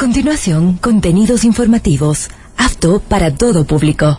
continuación, contenidos informativos, apto para todo público.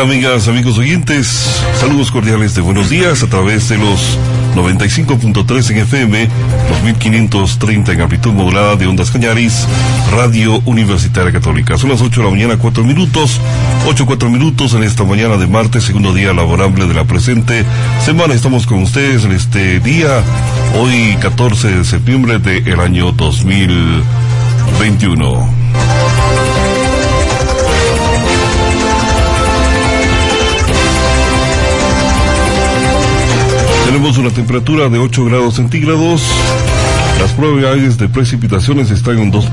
Amigas, amigos oyentes? Saludos cordiales de buenos días a través de los 95.3 en FM, los 1530 en amplitud modulada de Ondas Cañaris, Radio Universitaria Católica. Son las 8 de la mañana, 4 minutos, 8, 4 minutos en esta mañana de martes, segundo día laborable de la presente semana. Estamos con ustedes en este día, hoy 14 de septiembre del año 2021. Tenemos una temperatura de 8 grados centígrados. Las probabilidades de precipitaciones están en un 2%.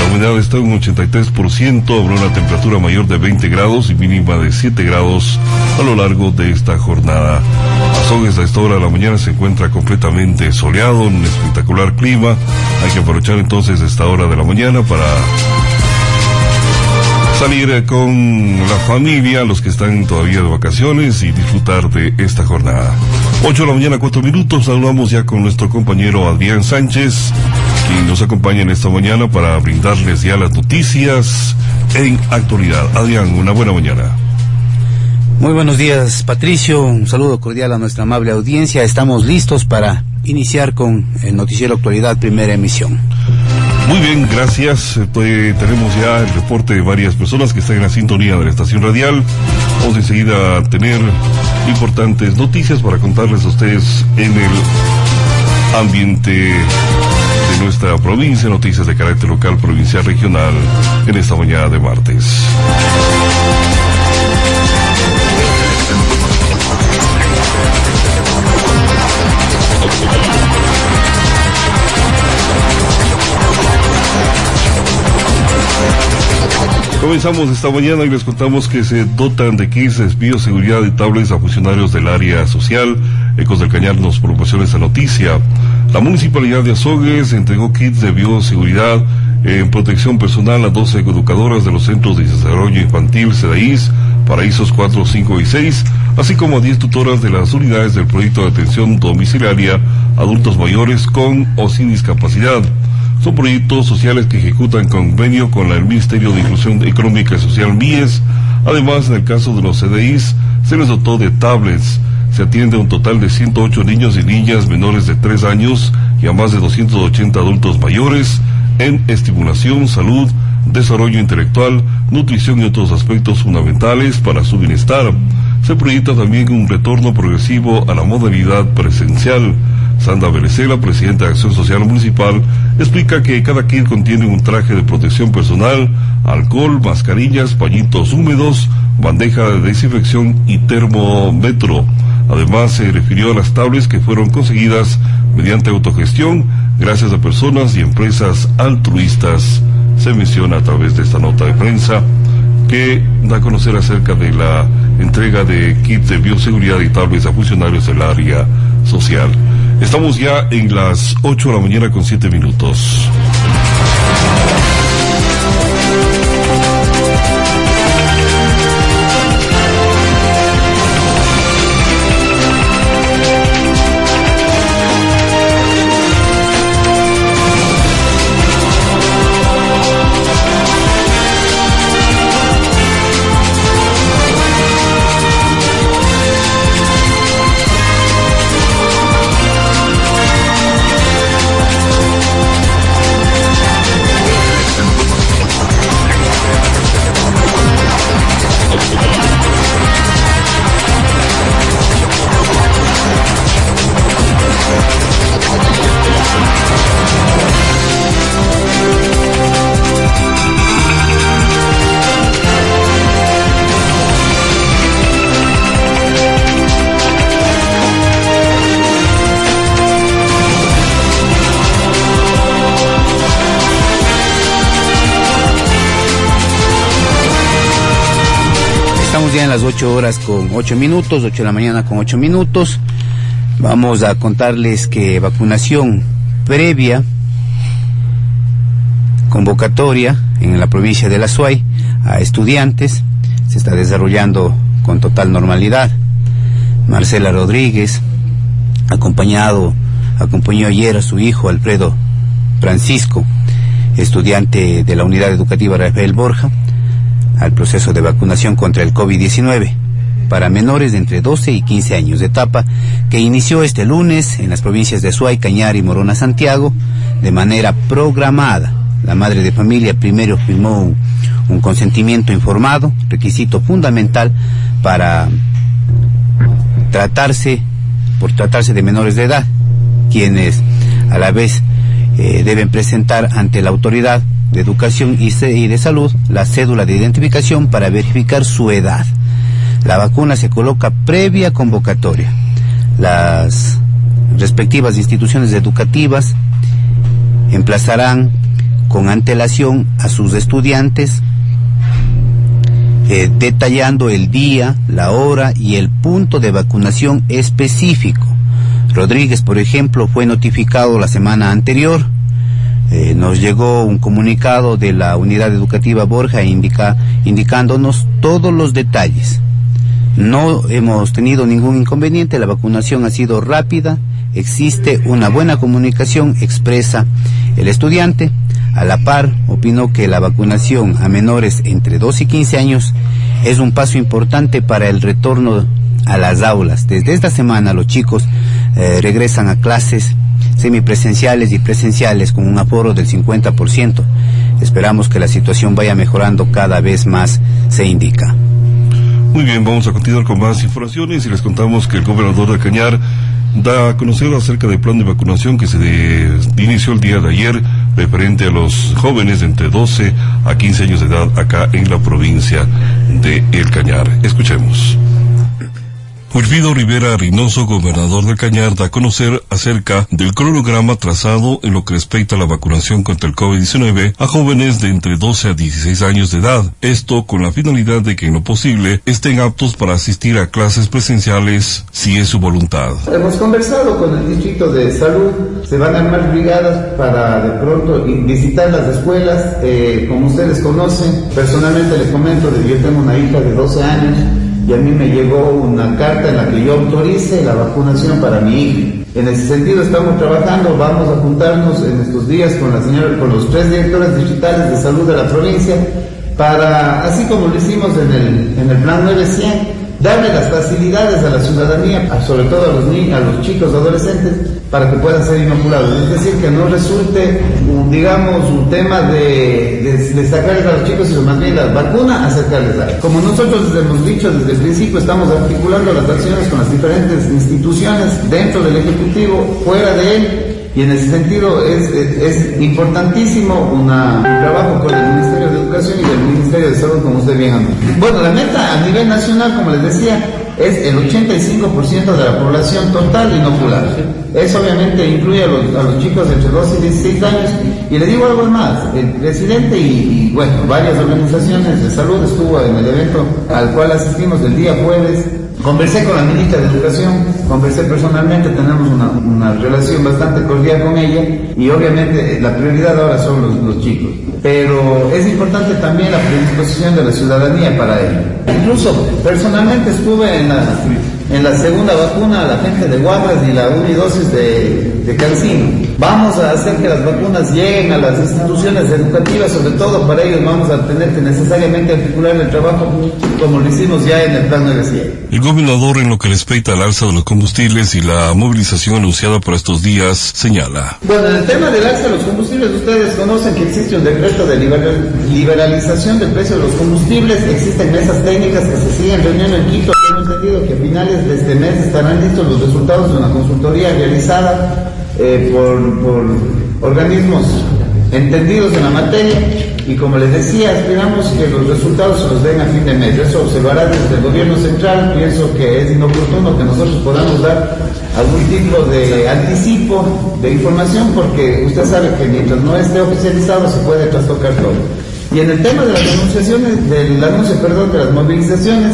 La humedad está en un 83%. Habrá una temperatura mayor de 20 grados y mínima de 7 grados a lo largo de esta jornada. Azogues a esta hora de la mañana se encuentra completamente soleado, un espectacular clima. Hay que aprovechar entonces esta hora de la mañana para salir con la familia, los que están todavía de vacaciones y disfrutar de esta jornada. 8 de la mañana, 4 minutos, saludamos ya con nuestro compañero Adrián Sánchez, quien nos acompaña en esta mañana para brindarles ya las noticias en actualidad. Adrián, una buena mañana. Muy buenos días, Patricio. Un saludo cordial a nuestra amable audiencia. Estamos listos para iniciar con el noticiero Actualidad, primera emisión. Muy bien, gracias. Pues, tenemos ya el reporte de varias personas que están en la sintonía de la estación radial. Vamos enseguida a tener importantes noticias para contarles a ustedes en el ambiente de nuestra provincia, noticias de carácter local, provincial, regional, en esta mañana de martes. Comenzamos esta mañana y les contamos que se dotan de kits de bioseguridad y tablets a funcionarios del área social. Ecos del Cañar nos promociona esta noticia. La Municipalidad de Azogues entregó kits de bioseguridad en protección personal a 12 educadoras de los centros de desarrollo infantil SEDAIS, Paraísos 4, 5 y 6, así como a 10 tutoras de las unidades del proyecto de atención domiciliaria adultos mayores con o sin discapacidad. Son proyectos sociales que ejecutan convenio con el Ministerio de Inclusión Económica y Social MIES. Además, en el caso de los CDIs, se les dotó de tablets. Se atiende a un total de 108 niños y niñas menores de 3 años y a más de 280 adultos mayores en estimulación, salud, desarrollo intelectual, nutrición y otros aspectos fundamentales para su bienestar. Se proyecta también un retorno progresivo a la modalidad presencial. Sandra Berecela, presidenta de Acción Social Municipal, explica que cada kit contiene un traje de protección personal, alcohol, mascarillas, pañitos húmedos, bandeja de desinfección y termómetro. Además, se refirió a las tablets que fueron conseguidas mediante autogestión gracias a personas y empresas altruistas. Se menciona a través de esta nota de prensa que da a conocer acerca de la entrega de kits de bioseguridad y tablets a funcionarios del área social. Estamos ya en las 8 de la mañana con 7 minutos. Las 8 horas con 8 minutos, 8 de la mañana con 8 minutos. Vamos a contarles que vacunación previa, convocatoria en la provincia de La Suay a estudiantes se está desarrollando con total normalidad. Marcela Rodríguez, acompañado, acompañó ayer a su hijo Alfredo Francisco, estudiante de la unidad educativa Rafael Borja, al proceso de vacunación contra el COVID-19 para menores de entre 12 y 15 años de etapa, que inició este lunes en las provincias de Suay, Cañar y Morona, Santiago, de manera programada. La madre de familia primero firmó un, consentimiento informado, requisito fundamental para tratarse, por tratarse de menores de edad, quienes a la vez eh, deben presentar ante la autoridad de educación y de salud la cédula de identificación para verificar su edad. La vacuna se coloca previa convocatoria. Las respectivas instituciones educativas emplazarán con antelación a sus estudiantes eh, detallando el día, la hora y el punto de vacunación específico. Rodríguez, por ejemplo, fue notificado la semana anterior. Eh, nos llegó un comunicado de la unidad educativa Borja indicándonos todos los detalles. No hemos tenido ningún inconveniente, la vacunación ha sido rápida, existe una buena comunicación expresa el estudiante. A la par, opinó que la vacunación a menores entre 2 y 15 años es un paso importante para el retorno a las aulas. Desde esta semana los chicos eh, regresan a clases semipresenciales y presenciales con un aforo del 50%. Esperamos que la situación vaya mejorando cada vez más, se indica. Muy bien, vamos a continuar con más informaciones y les contamos que el gobernador de Cañar da a conocer acerca del plan de vacunación que se inició el día de ayer referente a los jóvenes de entre 12 a 15 años de edad acá en la provincia de El Cañar. Escuchemos. Wilfrido Rivera Reynoso, gobernador del Cañar, da a conocer acerca del cronograma trazado en lo que respecta a la vacunación contra el COVID-19 a jóvenes de entre 12 a 16 años de edad. Esto con la finalidad de que en lo posible estén aptos para asistir a clases presenciales si es su voluntad. Hemos conversado con el Distrito de Salud, se van a armar brigadas para de pronto visitar las escuelas. Eh, como ustedes conocen, personalmente les comento yo tengo una hija de 12 años y a mí me llegó una carta en la que yo autorice la vacunación para mi hija. En ese sentido estamos trabajando, vamos a juntarnos en estos días con la señora, con los tres directores digitales de salud de la provincia, para, así como lo hicimos en el, en el plan 900, darle las facilidades a la ciudadanía, sobre todo a los niños, a los chicos adolescentes, para que puedan ser inoculados. Es decir, que no resulte, digamos, un tema de, sacarles a los chicos, sino más bien la vacuna, acercarles a Como nosotros hemos dicho desde el principio, estamos articulando las acciones con las diferentes instituciones dentro del Ejecutivo, fuera de él, y en ese sentido es, es, importantísimo un trabajo con el Ministerio de Educación y el Ministerio de Salud, como usted bien ha Bueno, la meta a nivel nacional, como les decía, es el 85% de la población total inoculada. Eso obviamente incluye a los, a los, chicos entre 12 y 16 años. Y le digo algo más, el presidente y, y, bueno, varias organizaciones de salud estuvo en el evento al cual asistimos el día jueves Conversé con la ministra de Educación, conversé personalmente, tenemos una, relación bastante cordial con ella y obviamente la prioridad ahora son los, los, chicos. Pero es importante también la predisposición de la ciudadanía para ello. Incluso personalmente estuve en la, en la segunda vacuna a la gente de Guadras y la unidosis de, de Cancino. Vamos a hacer que las vacunas lleguen a las instituciones educativas, sobre todo para ellos vamos a tener que necesariamente articular el trabajo como lo hicimos ya en el plan de El gobernador en lo que respecta al alza de los combustibles y la movilización anunciada por estos días señala. Bueno, en el tema del alza de los combustibles, ustedes conocen que existe un decreto de liberalización del precio de los combustibles, existen mesas técnicas que se siguen reuniendo en Quito. Entendido que a finales de este mes estarán listos los resultados de una consultoría realizada eh, por, por organismos entendidos en la materia y como les decía, esperamos que los resultados se los den a fin de mes. Eso hará desde el gobierno central. Pienso que es inoportuno que nosotros podamos dar algún tipo de anticipo de información porque usted sabe que mientras no esté oficializado se puede trastocar todo. Y en el tema de las denunciaciones, del anuncio, perdón, de las movilizaciones,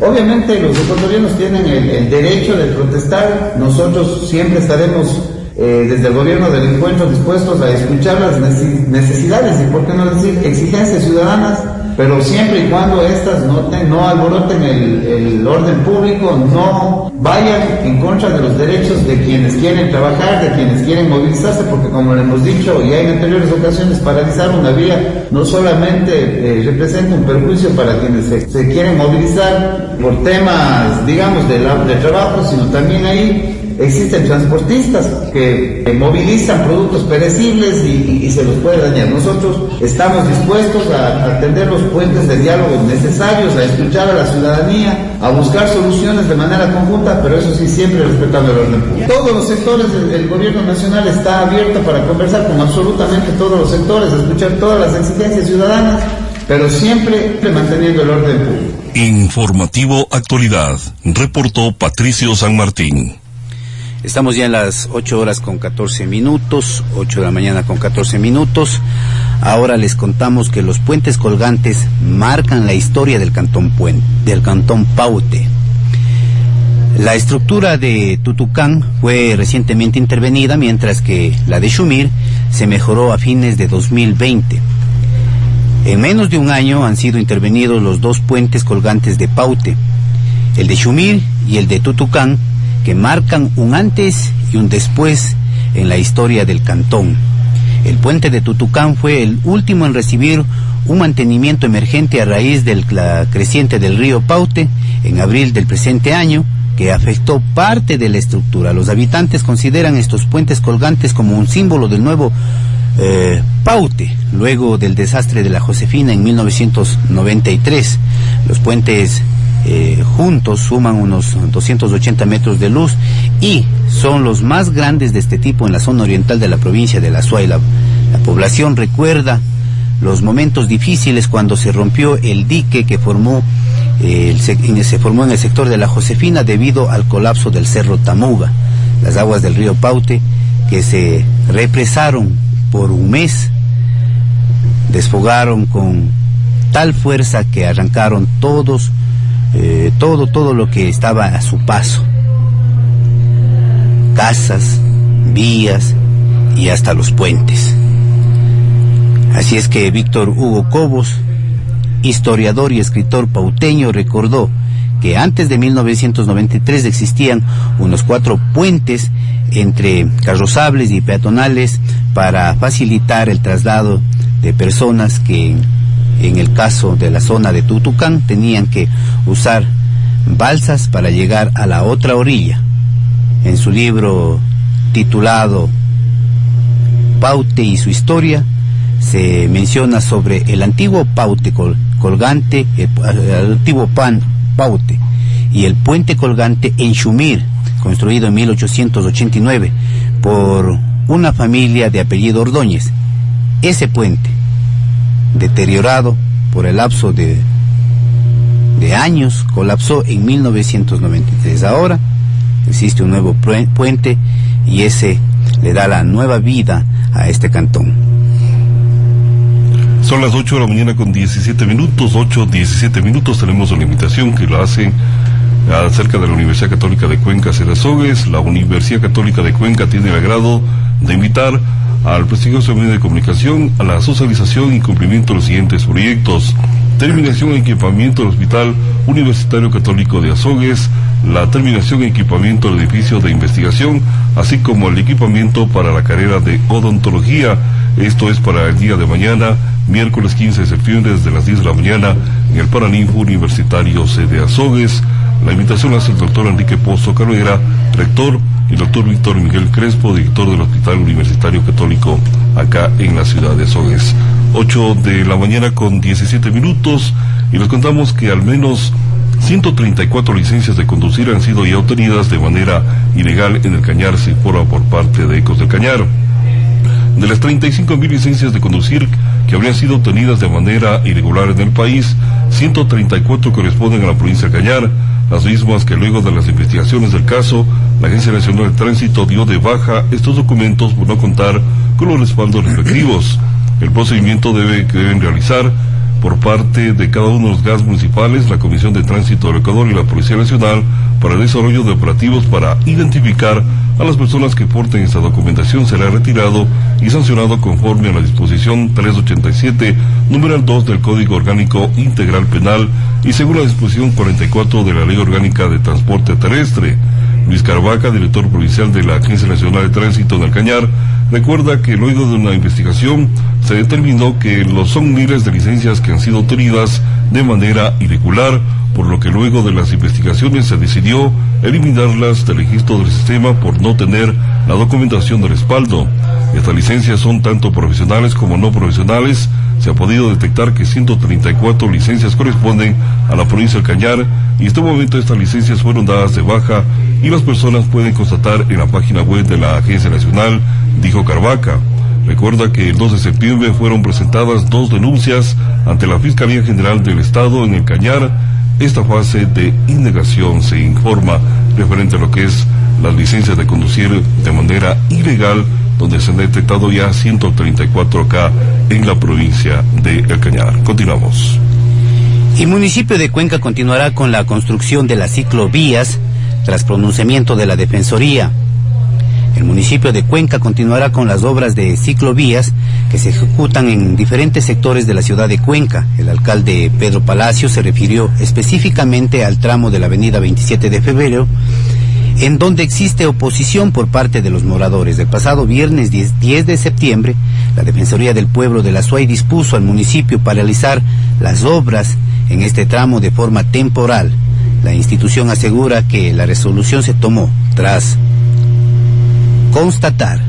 obviamente los ecuatorianos tienen el, derecho de protestar, nosotros siempre estaremos eh, desde el gobierno del encuentro dispuestos a escuchar las necesidades y, por qué no decir, exigencias ciudadanas pero siempre y cuando éstas no, no alboroten el, orden público, no vayan en contra de los derechos de quienes quieren trabajar, de quienes quieren movilizarse, porque como le hemos dicho ya en anteriores ocasiones, paralizar una vía no solamente eh, representa un perjuicio para quienes se, quieren movilizar por temas, digamos, de, de trabajo, sino también ahí existen transportistas que movilizan productos perecibles y, se los puede dañar. Nosotros estamos dispuestos a, atender los puentes de diálogo necesarios, a escuchar a la ciudadanía, a buscar soluciones de manera conjunta, pero eso sí siempre respetando el orden público. Todos los sectores del, gobierno nacional está abierto para conversar con absolutamente todos los sectores, escuchar todas las exigencias ciudadanas, pero siempre manteniendo el orden público. Informativo Actualidad, reportó Patricio San Martín. Estamos ya en las 8 horas con 14 minutos, 8 de la mañana con 14 minutos. Ahora les contamos que los puentes colgantes marcan la historia del cantón, Puente, del cantón Paute. La estructura de Tutucán fue recientemente intervenida, mientras que la de Shumir se mejoró a fines de 2020. En menos de un año han sido intervenidos los dos puentes colgantes de Paute, el de Shumir y el de Tutucán, que marcan un antes y un después en la historia del cantón. El puente de Tutucán fue el último en recibir un mantenimiento emergente a raíz del creciente del río Paute en abril del presente año, que afectó parte de la estructura. Los habitantes consideran estos puentes colgantes como un símbolo del nuevo eh, Paute, luego del desastre de la Josefina en 1993. Los puentes eh, juntos suman unos 280 metros de luz y son los más grandes de este tipo en la zona oriental de la provincia de La Suaila. La población recuerda los momentos difíciles cuando se rompió el dique que formó, eh, se formó en el sector de la Josefina debido al colapso del cerro Tamuga. Las aguas del río Paute que se represaron por un mes desfogaron con tal fuerza que arrancaron todos eh, todo, todo lo que estaba a su paso. Casas, vías y hasta los puentes. Así es que Víctor Hugo Cobos, historiador y escritor pauteño, recordó que antes de 1993 existían unos cuatro puentes entre carrozables y peatonales para facilitar el traslado de personas que en el caso de la zona de Tutucán, tenían que usar balsas para llegar a la otra orilla. En su libro titulado Paute y su historia, se menciona sobre el antiguo Paute colgante, el, antiguo pan Paute y el puente colgante en Shumir, construido en 1889 por una familia de apellido Ordóñez. Ese puente deteriorado por el lapso de, de años, colapsó en 1993. Ahora existe un nuevo puente y ese le da la nueva vida a este cantón. Son las 8 de la mañana con 17 minutos, 8, 17 minutos. Tenemos una invitación que la hace acerca de la Universidad Católica de Cuenca, Cerazogues. La Universidad Católica de Cuenca tiene el agrado de invitar al prestigioso medio de comunicación a la socialización y cumplimiento de los siguientes proyectos. Terminación e equipamiento del Hospital Universitario Católico de Azogues, la terminación e equipamiento del edificio de investigación, así como el equipamiento para la carrera de odontología. Esto es para el día de mañana, miércoles 15 de septiembre, desde las 10 de la mañana, en el Paraninfo Universitario C de Azogues. La invitación hace el doctor Enrique Pozo Carrera, rector y el doctor Víctor Miguel Crespo, director del Hospital Universitario Católico acá en la ciudad de Azogues. 8 de la mañana con 17 minutos y les contamos que al menos 134 licencias de conducir han sido ya obtenidas de manera ilegal en el Cañar, informa por parte de Ecos del Cañar. De las 35 mil licencias de conducir que habrían sido obtenidas de manera irregular en el país, 134 corresponden a la provincia de Cañar, las mismas que luego de las investigaciones del caso, la Agencia Nacional de Tránsito dio de baja estos documentos por no contar con los respaldos respectivos. El procedimiento debe, que deben realizar por parte de cada uno de los gas municipales, la Comisión de Tránsito del Ecuador y la Policía Nacional para el desarrollo de operativos para identificar a las personas que porten esta documentación será retirado y sancionado conforme a la disposición 387, número 2 del Código Orgánico Integral Penal y según la disposición 44 de la Ley Orgánica de Transporte Terrestre. Luis Carvaca, director provincial de la Agencia Nacional de Tránsito en el Cañar, recuerda que luego de una investigación se determinó que los son miles de licencias que han sido obtenidas de manera irregular, por lo que luego de las investigaciones se decidió eliminarlas del registro del sistema por no tener la documentación de respaldo. Estas licencias son tanto profesionales como no profesionales. Se ha podido detectar que 134 licencias corresponden a la provincia del Cañar y en este momento estas licencias fueron dadas de baja y las personas pueden constatar en la página web de la Agencia Nacional, dijo Carvaca. Recuerda que el 2 de septiembre fueron presentadas dos denuncias ante la Fiscalía General del Estado en el Cañar. Esta fase de indagación se informa referente a lo que es las licencias de conducir de manera ilegal, donde se han detectado ya 134 acá en la provincia de El Cañar. Continuamos. El municipio de Cuenca continuará con la construcción de las ciclovías tras pronunciamiento de la Defensoría. El municipio de Cuenca continuará con las obras de ciclovías que se ejecutan en diferentes sectores de la ciudad de Cuenca. El alcalde Pedro Palacio se refirió específicamente al tramo de la avenida 27 de febrero, en donde existe oposición por parte de los moradores. El pasado viernes 10, 10 de septiembre, la Defensoría del Pueblo de la SUAY dispuso al municipio paralizar las obras en este tramo de forma temporal. La institución asegura que la resolución se tomó tras constatar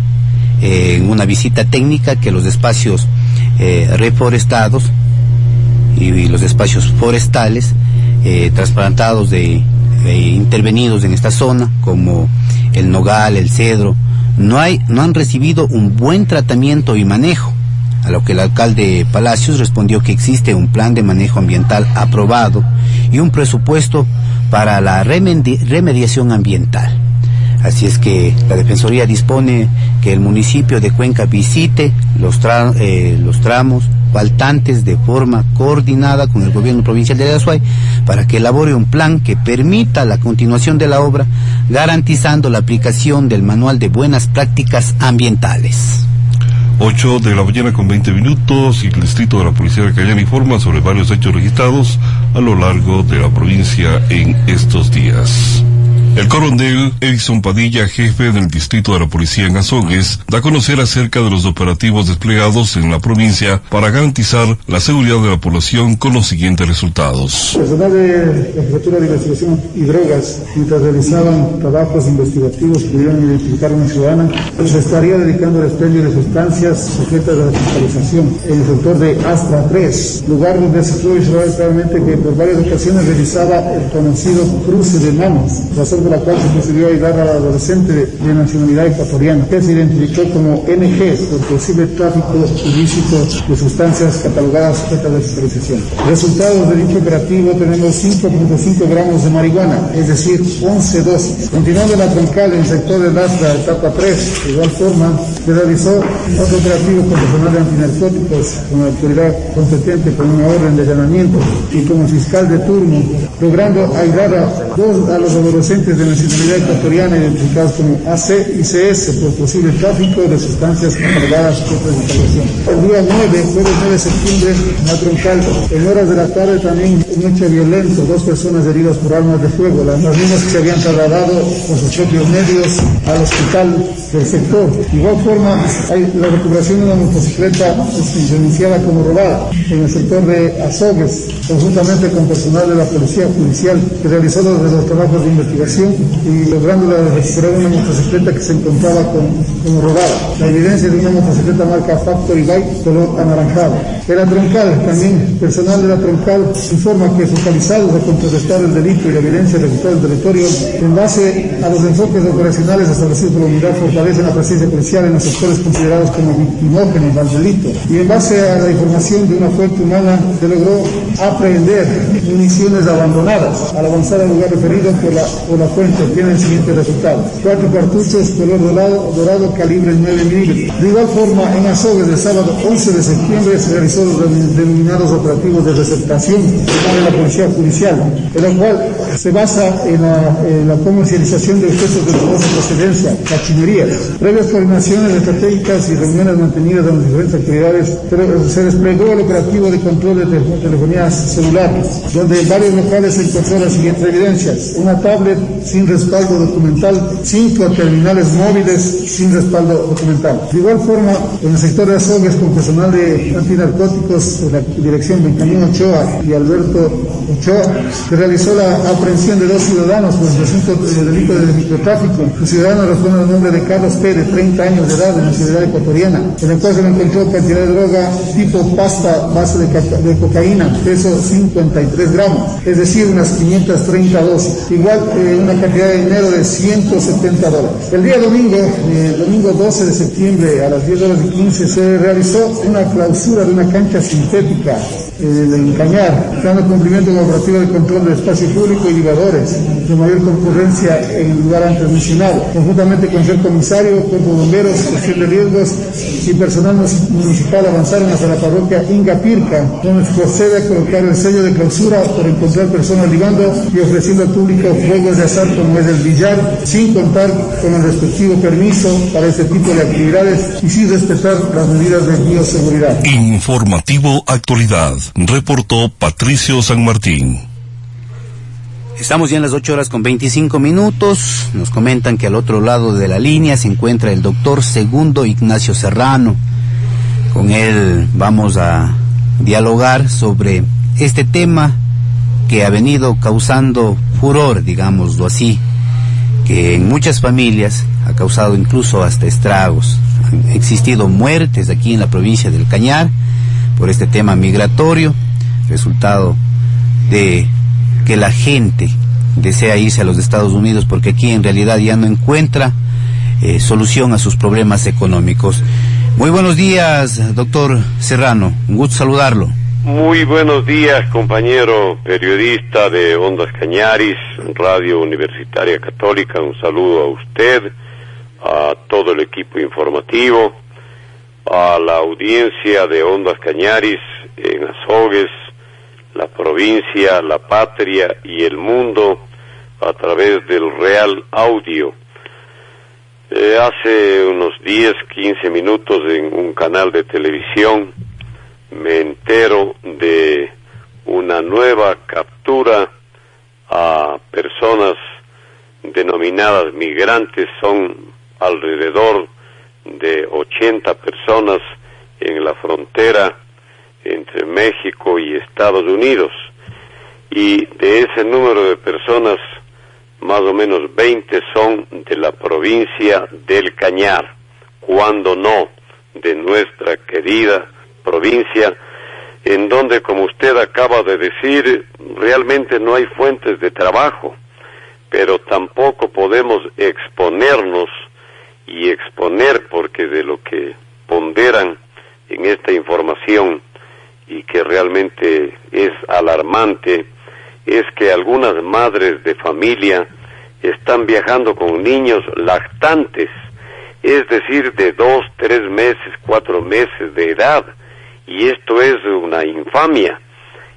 eh, en una visita técnica que los espacios eh, reforestados y, y, los espacios forestales eh, trasplantados de intervenidos en esta zona como el nogal, el cedro, no hay, no han recibido un buen tratamiento y manejo. A lo que el alcalde Palacios respondió que existe un plan de manejo ambiental aprobado y un presupuesto para la remedi remediación ambiental. Así es que la Defensoría dispone que el municipio de Cuenca visite los, tra eh, los tramos faltantes de forma coordinada con el gobierno provincial de Azuay para que elabore un plan que permita la continuación de la obra, garantizando la aplicación del manual de buenas prácticas ambientales. 8 de la mañana con 20 minutos y el distrito de la Policía de Cayán informa sobre varios hechos registrados a lo largo de la provincia en estos días. El coronel Edison Padilla, jefe del distrito de la policía en Azogues, da a conocer acerca de los operativos desplegados en la provincia para garantizar la seguridad de la población con los siguientes resultados. Personal de la Jefatura de Investigación y Drogas, mientras realizaban trabajos investigativos que pudieran identificar a una ciudadana, se estaría dedicando al expendio de sustancias sujetas a la fiscalización en el sector de Astra 3, lugar donde se pudo observar claramente que por varias ocasiones realizaba el conocido cruce de manos, razón la cual se a ayudar al adolescente de, nacionalidad ecuatoriana, que se identificó como NG por posible tráfico ilícito de sustancias catalogadas sujetas de fiscalización. Resultados de dicho operativo tenemos 5.5 gramos de marihuana, es decir, 11 dosis. Continuando la troncal en el sector de Lastra, etapa 3, de igual forma, se realizó otro operativo con personal de antinarcóticos, con la autoridad competente con una orden de allanamiento y el fiscal de turno, logrando ayudar a dos a los adolescentes de nacionalidad ecuatoriana identificados como AC y CS por posible tráfico de sustancias catalogadas por fiscalización. El día 9, jueves 9 de septiembre, en la en horas de la tarde también un hecho violento, dos personas heridas por armas de fuego, las, mismas que se habían trasladado con sus propios medios al hospital del sector. De igual forma, hay la recuperación de una motocicleta denunciada como robada en el sector de Azogues, conjuntamente con personal de la Policía Judicial que realizó los trabajos de investigación y logrando recuperar una motocicleta que se encontraba con, robada. La evidencia de una motocicleta marca Factory Bike color anaranjado. De la troncal, también personal de la troncal informa que focalizados a contrarrestar el delito y la evidencia registrada en el territorio, en base a los enfoques operacionales establecidos por la unidad, fortalecen la presencia policial en los sectores considerados como victimógenos al delito. Y en base a la información de una fuente humana, se logró aprehender municiones abandonadas al avanzar al lugar referido por la, por la cuento tiene el siguiente resultado. Cuatro cartuchos color dorado, dorado calibre 9 milímetros. De igual forma, en Azogues del sábado 11 de septiembre se realizó los denominados operativos de receptación de la Policía Judicial, en el cual se basa en la, comercialización de objetos de dudosa procedencia, cachinerías. Previas coordinaciones estratégicas y reuniones mantenidas en las diferentes actividades, se desplegó el operativo de control de telefonías celulares, donde en varios locales se encontró las siguientes evidencias. Una tablet sin respaldo documental, cinco terminales móviles sin respaldo documental. De igual forma, en el sector de Azogues, con personal de antinarcóticos de la dirección Benjamín Ochoa y Alberto Ochoa, se realizó la aprehensión de dos ciudadanos por el presunto delito de microtráfico. El ciudadano responde al nombre de Carlos P., de 30 años de edad, de la ciudad ecuatoriana, en el cual se le encontró cantidad de droga tipo pasta base de, cocaína, peso 53 gramos, es decir, unas 530 dosis. Igual eh, una cantidad de dinero de 170 dólares. El día domingo, eh, domingo 12 de septiembre, a las 10 horas y 15, se realizó una clausura de una cancha sintética eh, de Encañar, dando cumplimiento la operativa de control del espacio público y libadores de mayor concurrencia en el lugar antes mencionado, conjuntamente con el comisario, cuerpo bomberos, gestión de riesgos y personal municipal avanzaron hacia la parroquia Inga Pirca, donde procede a colocar el sello de clausura por encontrar personas ligando y ofreciendo al público juegos de azar como es el billar, sin contar con el respectivo permiso para este tipo de actividades y sin respetar las medidas de bioseguridad. Informativo Actualidad, reportó Patricio San Martín. Estamos ya en las 8 horas con 25 minutos. Nos comentan que al otro lado de la línea se encuentra el doctor Segundo Ignacio Serrano. Con él vamos a dialogar sobre este tema que ha venido causando furor, digámoslo así, que en muchas familias ha causado incluso hasta estragos. Han existido muertes aquí en la provincia del Cañar por este tema migratorio, resultado de que la gente desea irse a los Estados Unidos porque aquí en realidad ya no encuentra eh, solución a sus problemas económicos. Muy buenos días, doctor Serrano. Un gusto saludarlo. Muy buenos días, compañero periodista de Ondas Cañaris, Radio Universitaria Católica. Un saludo a usted, a todo el equipo informativo, a la audiencia de Ondas Cañaris en Azogues, la provincia, la patria y el mundo a través del Real Audio. Eh, hace unos 10, 15 minutos en un canal de televisión me entero de una nueva captura a personas denominadas migrantes, son alrededor de 80 personas en la frontera entre México y Estados Unidos. Y de ese número de personas, más o menos 20 son de la provincia del Cañar, cuando no de nuestra querida provincia, en donde, como usted acaba de decir, realmente no hay fuentes de trabajo, pero tampoco podemos exponernos y exponer, porque de lo que ponderan en esta información y que realmente es alarmante, es que algunas madres de familia están viajando con niños lactantes, es decir, de dos, tres meses, cuatro meses de edad, y esto es una infamia.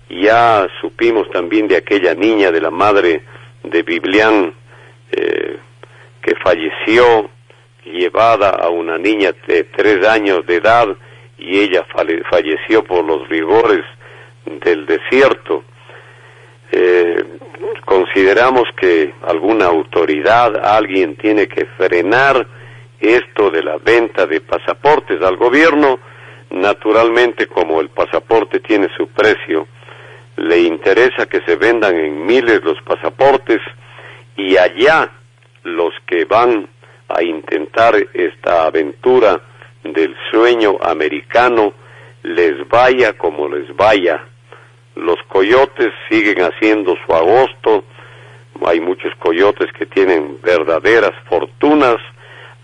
Ya supimos también de aquella niña, de la madre de Biblián, eh, que falleció llevada a una niña de tres años de edad y ella falleció por los rigores del desierto. Eh, consideramos que alguna autoridad, alguien tiene que frenar esto de la venta de pasaportes al gobierno Naturalmente, como el pasaporte tiene su precio, le interesa que se vendan en miles los pasaportes y allá los que van a intentar esta aventura del sueño americano les vaya como les vaya. Los coyotes siguen haciendo su agosto, hay muchos coyotes que tienen verdaderas fortunas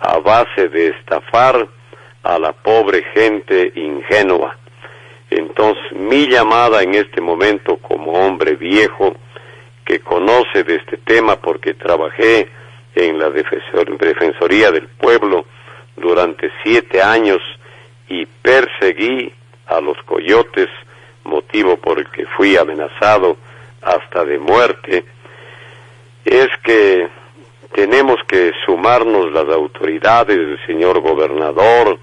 a base de estafar a la pobre gente ingenua. Entonces, mi llamada en este momento como hombre viejo que conoce de este tema porque trabajé en la Defensoría del Pueblo durante siete años y perseguí a los coyotes, motivo por el que fui amenazado hasta de muerte, es que tenemos que sumarnos las autoridades, el señor gobernador,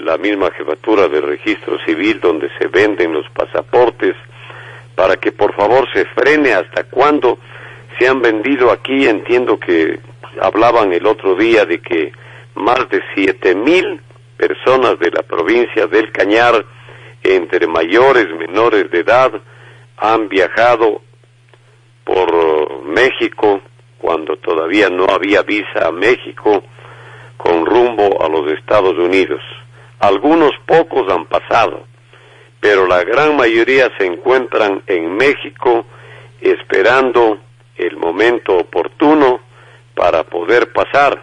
la misma jefatura de registro civil donde se venden los pasaportes, para que por favor se frene hasta cuando se han vendido aquí, entiendo que hablaban el otro día de que más de siete mil personas de la provincia del Cañar, entre mayores menores de edad, han viajado por México cuando todavía no había visa a México con rumbo a los Estados Unidos. Algunos pocos han pasado, pero la gran mayoría se encuentran en México esperando el momento oportuno para poder pasar,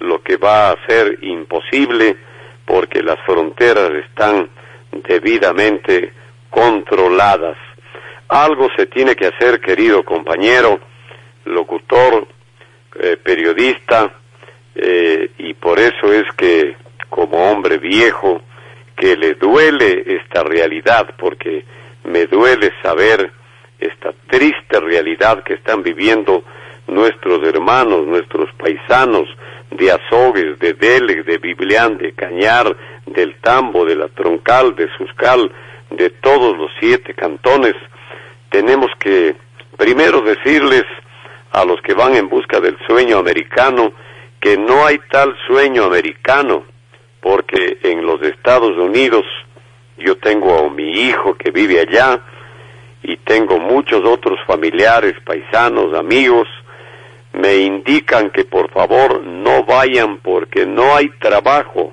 lo que va a ser imposible porque las fronteras están debidamente controladas. Algo se tiene que hacer, querido compañero, locutor, eh, periodista, eh, y por eso es que como hombre viejo, que le duele esta realidad, porque me duele saber esta triste realidad que están viviendo nuestros hermanos, nuestros paisanos de Azogues, de Dele, de Biblián, de Cañar, del Tambo, de la Troncal, de Suscal, de todos los siete cantones, tenemos que primero decirles a los que van en busca del sueño americano que no hay tal sueño americano, porque en los Estados Unidos yo tengo a mi hijo que vive allá y tengo muchos otros familiares, paisanos, amigos, me indican que por favor no vayan porque no hay trabajo.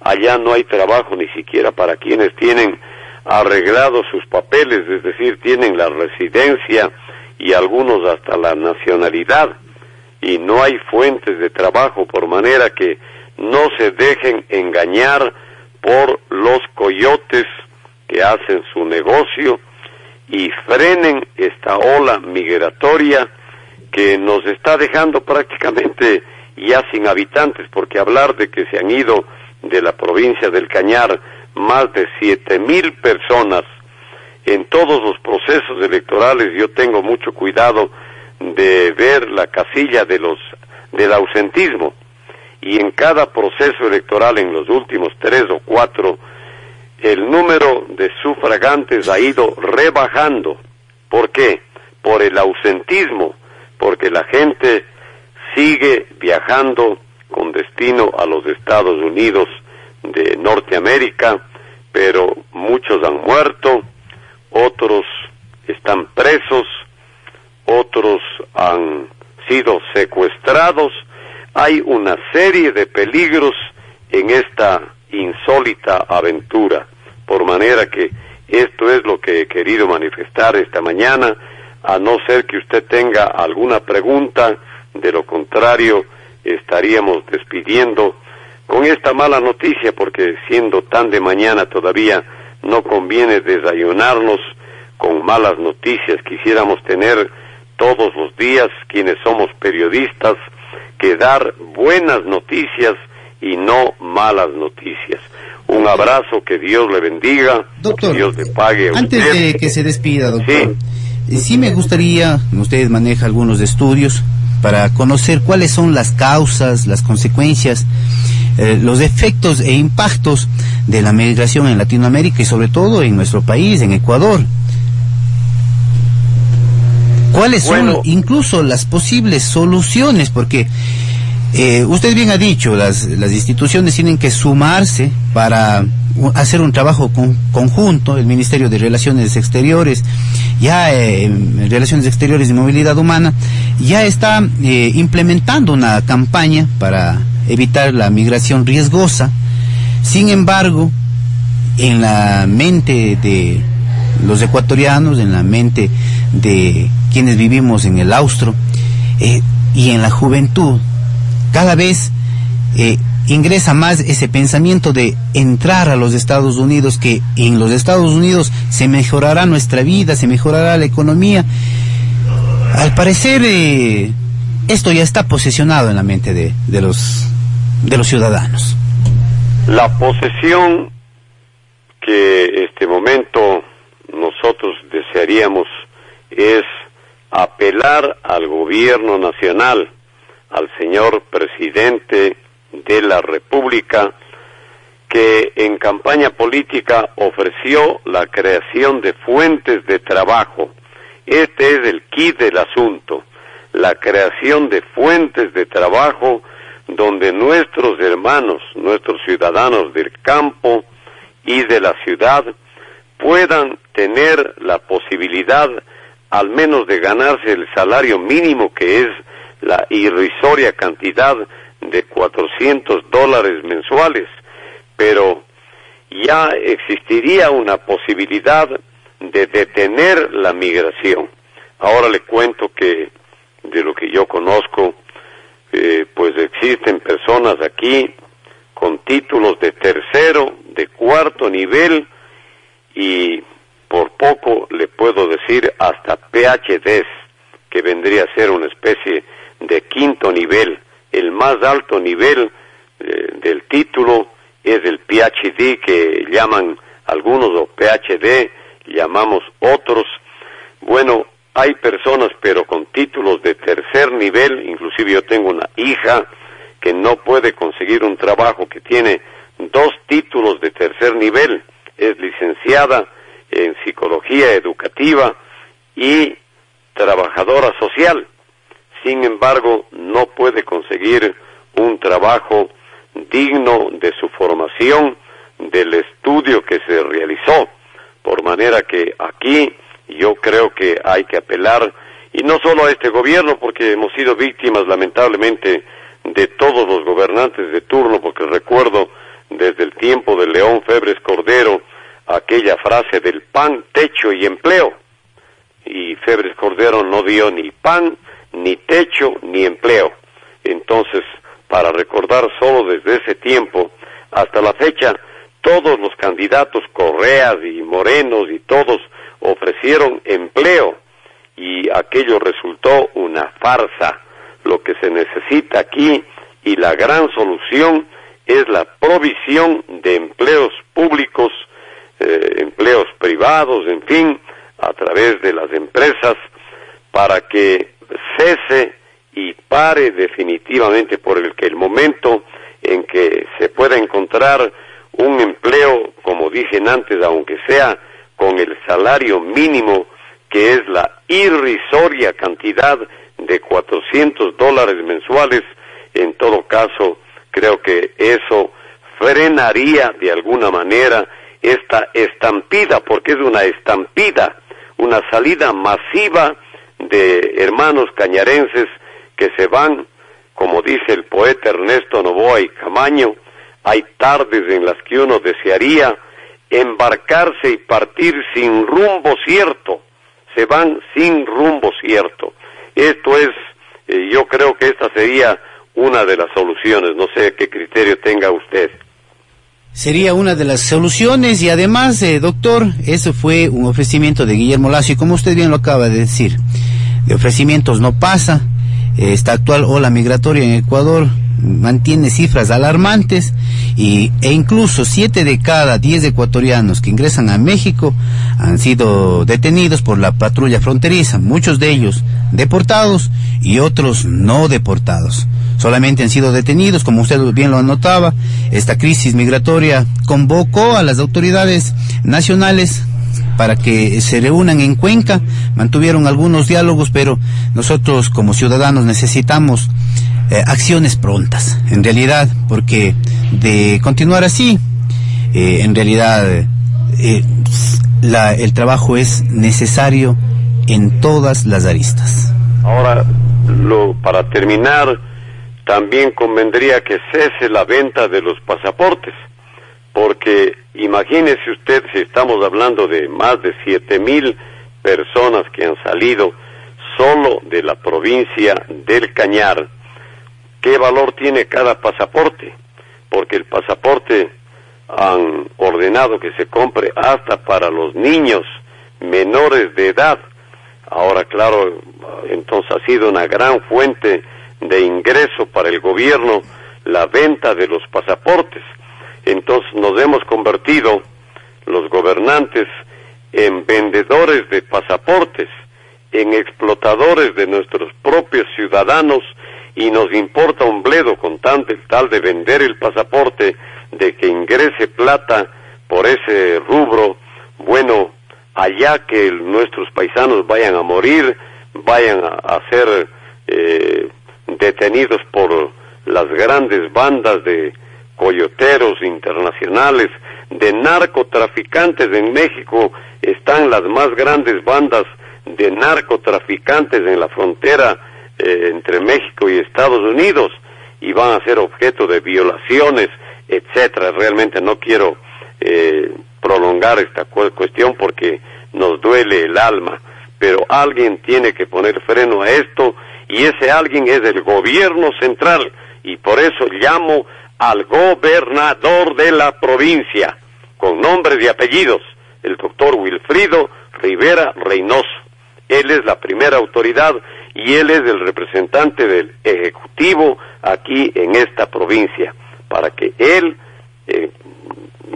Allá no hay trabajo ni siquiera para quienes tienen arreglados sus papeles, es decir, tienen la residencia y algunos hasta la nacionalidad y no hay fuentes de trabajo por manera que no se dejen engañar por los coyotes que hacen su negocio y frenen esta ola migratoria que nos está dejando prácticamente ya sin habitantes, porque hablar de que se han ido de la provincia del Cañar más de siete mil personas en todos los procesos electorales, yo tengo mucho cuidado de ver la casilla de los del ausentismo y en cada proceso electoral en los últimos tres o cuatro el número de sufragantes ha ido rebajando. ¿Por qué? Por el ausentismo, porque la gente sigue viajando con destino a los Estados Unidos de Norteamérica, pero muchos han muerto, otros están presos, otros han sido secuestrados, hay una serie de peligros en esta insólita aventura, por manera que esto es lo que he querido manifestar esta mañana, a no ser que usted tenga alguna pregunta, de lo contrario estaríamos despidiendo con esta mala noticia, porque siendo tan de mañana todavía no conviene desayunarnos con malas noticias, quisiéramos tener todos los días quienes somos periodistas, que dar buenas noticias y no malas noticias. Un abrazo, que Dios le bendiga, doctor, que Dios le pague. antes de que se despida, doctor, sí. sí me gustaría, usted maneja algunos estudios para conocer cuáles son las causas, las consecuencias, eh, los efectos e impactos de la migración en Latinoamérica y sobre todo en nuestro país, en Ecuador. ¿Cuáles bueno. son incluso las posibles soluciones? Porque eh, usted bien ha dicho, las, las instituciones tienen que sumarse para hacer un trabajo con, conjunto, el Ministerio de Relaciones Exteriores, ya eh, Relaciones Exteriores y Movilidad Humana, ya está eh, implementando una campaña para evitar la migración riesgosa. Sin embargo, en la mente de los ecuatorianos, en la mente de quienes vivimos en el austro eh, y en la juventud, cada vez eh, ingresa más ese pensamiento de entrar a los Estados Unidos, que en los Estados Unidos se mejorará nuestra vida, se mejorará la economía. Al parecer, eh, esto ya está posesionado en la mente de, los, ciudadanos. La posesión que este momento desearíamos es apelar al gobierno nacional, al señor presidente de la República, que en campaña política ofreció la creación de fuentes de trabajo. Este es el kit del asunto, la creación de fuentes de trabajo donde nuestros hermanos, nuestros ciudadanos del campo y de la ciudad puedan tener la posibilidad al menos de ganarse el salario mínimo que es la irrisoria cantidad de 400 dólares mensuales, pero ya existiría una posibilidad de detener la migración. Ahora le cuento que de lo que yo conozco, eh, pues existen personas aquí con títulos de tercero, de cuarto nivel y por poco le puedo decir hasta PhDs, que vendría a ser una especie de quinto nivel. El más alto nivel eh, del título es el PhD que llaman algunos o PhD, llamamos otros. Bueno, hay personas pero con títulos de tercer nivel, inclusive yo tengo una hija que no puede conseguir un trabajo que tiene dos títulos de tercer nivel, es licenciada en psicología educativa y trabajadora social. Sin embargo, no puede conseguir un trabajo digno de su formación, del estudio que se realizó. Por manera que aquí yo creo que hay que apelar, y no solo a este gobierno, porque hemos sido víctimas lamentablemente de todos los gobernantes de turno, porque recuerdo desde el tiempo de León Febres Cordero, aquella frase del pan, techo y empleo. Y Febres Cordero no dio ni pan, ni techo, ni empleo. Entonces, para recordar solo desde ese tiempo hasta la fecha, todos los candidatos, Correas y Morenos y todos, ofrecieron empleo y aquello resultó una farsa. Lo que se necesita aquí y la gran solución es la provisión de empleos públicos eh, empleos privados, en fin, a través de las empresas, para que cese y pare definitivamente por el que el momento en que se pueda encontrar un empleo, como dije antes, aunque sea con el salario mínimo, que es la irrisoria cantidad de 400 dólares mensuales, en todo caso, creo que eso frenaría de alguna manera esta estampida, porque es una estampida, una salida masiva de hermanos cañarenses que se van, como dice el poeta Ernesto Novoa y Camaño, hay tardes en las que uno desearía embarcarse y partir sin rumbo cierto, se van sin rumbo cierto. Esto es, eh, yo creo que esta sería una de las soluciones, no sé qué criterio tenga usted. Sería una de las soluciones y además, eh, doctor, eso fue un ofrecimiento de Guillermo Lazo y como usted bien lo acaba de decir, de ofrecimientos no pasa, esta actual ola migratoria en Ecuador mantiene cifras alarmantes y, e incluso siete de cada diez ecuatorianos que ingresan a México han sido detenidos por la patrulla fronteriza, muchos de ellos deportados y otros no deportados. Solamente han sido detenidos, como usted bien lo anotaba, esta crisis migratoria convocó a las autoridades nacionales para que se reúnan en Cuenca, mantuvieron algunos diálogos, pero nosotros como ciudadanos necesitamos eh, acciones prontas, en realidad, porque de continuar así, eh, en realidad eh, el trabajo es necesario en todas las aristas. Ahora, lo, para terminar, también convendría que cese la venta de los pasaportes porque imagínese usted si estamos hablando de más de siete mil personas que han salido solo de la provincia del Cañar, ¿qué valor tiene cada pasaporte? Porque el pasaporte han ordenado que se compre hasta para los niños menores de edad. Ahora, claro, entonces ha sido una gran fuente de ingreso para el gobierno la venta de los pasaportes. Entonces nos hemos convertido, los gobernantes, en vendedores de pasaportes, en explotadores de nuestros propios ciudadanos y nos importa un bledo con tal de, tal de vender el pasaporte, de que ingrese plata por ese rubro, bueno, allá que nuestros paisanos vayan a morir, vayan a, ser eh, detenidos por las grandes bandas de coyoteros internacionales, de narcotraficantes en México, están las más grandes bandas de narcotraficantes en la frontera eh, entre México y Estados Unidos y van a ser objeto de violaciones, etcétera. Realmente no quiero eh, prolongar esta cuestión porque nos duele el alma, pero alguien tiene que poner freno a esto y ese alguien es el gobierno central y por eso llamo al gobernador de la provincia con nombres y apellidos, el doctor Wilfrido Rivera Reynoso. Él es la primera autoridad y él es el representante del Ejecutivo aquí en esta provincia, para que él eh,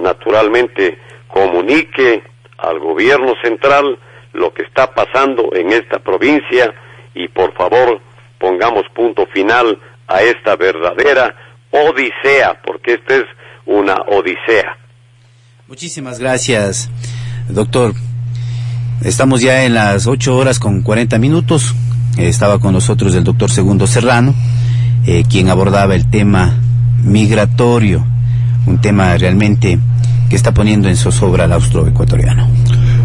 naturalmente comunique al gobierno central lo que está pasando en esta provincia y por favor pongamos punto final a esta verdadera odisea, porque esta es una odisea. Muchísimas gracias, doctor. Estamos ya en las ocho horas con cuarenta minutos. Estaba con nosotros el doctor Segundo Serrano, eh, quien abordaba el tema migratorio, un tema realmente que está poniendo en zozobra al austroecuatoriano.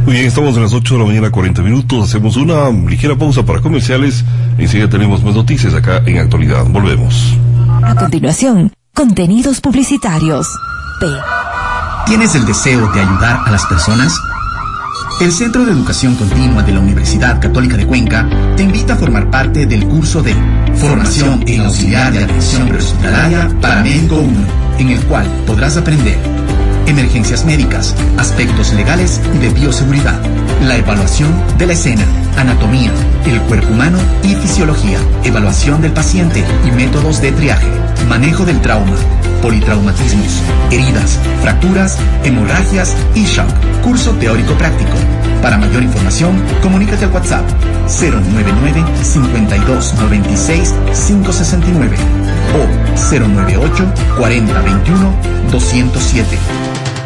Muy bien, estamos en las 8 de la mañana, 40 minutos. Hacemos una ligera pausa para comerciales. Enseguida tenemos más noticias acá en Actualidad. Volvemos. A continuación, contenidos publicitarios. P. ¿Tienes el deseo de ayudar a las personas? El Centro de Educación Continua de la Universidad Católica de Cuenca te invita a formar parte del curso de Formación en Auxiliar de Atención Prehospitalaria para Médico 1, en el cual podrás aprender emergencias médicas, aspectos legales y de bioseguridad, la evaluación de la escena, anatomía, el cuerpo humano y fisiología, evaluación del paciente y métodos de triaje, manejo del trauma, politraumatismos, heridas, fracturas, hemorragias y shock. Curso teórico práctico. Para mayor información, comunícate al WhatsApp 099 5296 569 o 098 4021 207.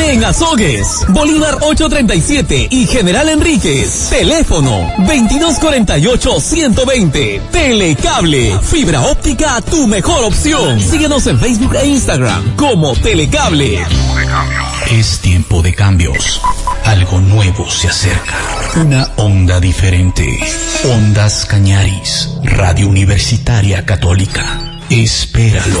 en Azogues, Bolívar 837 y General Enríquez. Teléfono 2248-120. Telecable, fibra óptica, tu mejor opción. Síguenos en Facebook e Instagram como Telecable. Es tiempo de cambios. Algo nuevo se acerca. Una onda diferente. Ondas Cañaris, Radio Universitaria Católica. Espéralo.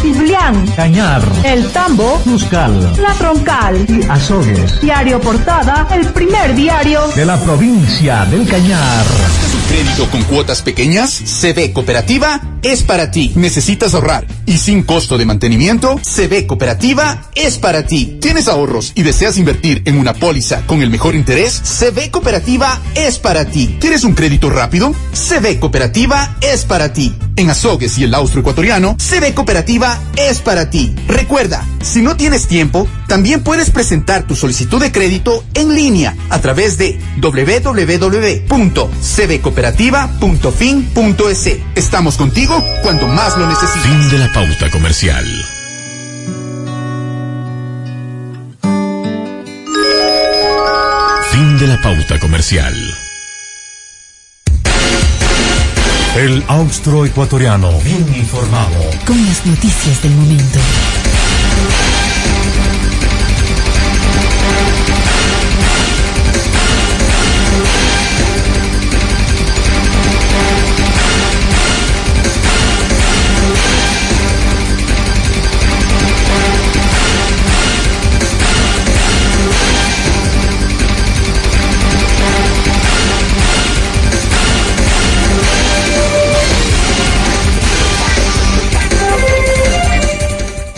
Ciblián, Cañar, El Tambo, Cuscal, La Troncal. Y Azogues. Diario Portada, el primer diario. De la provincia del Cañar. Crédito con cuotas pequeñas? CB Cooperativa es para ti. ¿Necesitas ahorrar y sin costo de mantenimiento? CB Cooperativa es para ti. ¿Tienes ahorros y deseas invertir en una póliza con el mejor interés? CB Cooperativa es para ti. ¿Quieres un crédito rápido? CB Cooperativa es para ti. En Azogues y el Austro Ecuatoriano, CB Cooperativa es para ti. Recuerda, Si no tienes tiempo, también puedes presentar tu solicitud de crédito en línea a través de www.cbcooperativa.fin.es. Estamos contigo cuando más lo necesites. Fin de la pauta comercial. Fin de la pauta comercial. El austro ecuatoriano, bien informado. Con las noticias del momento.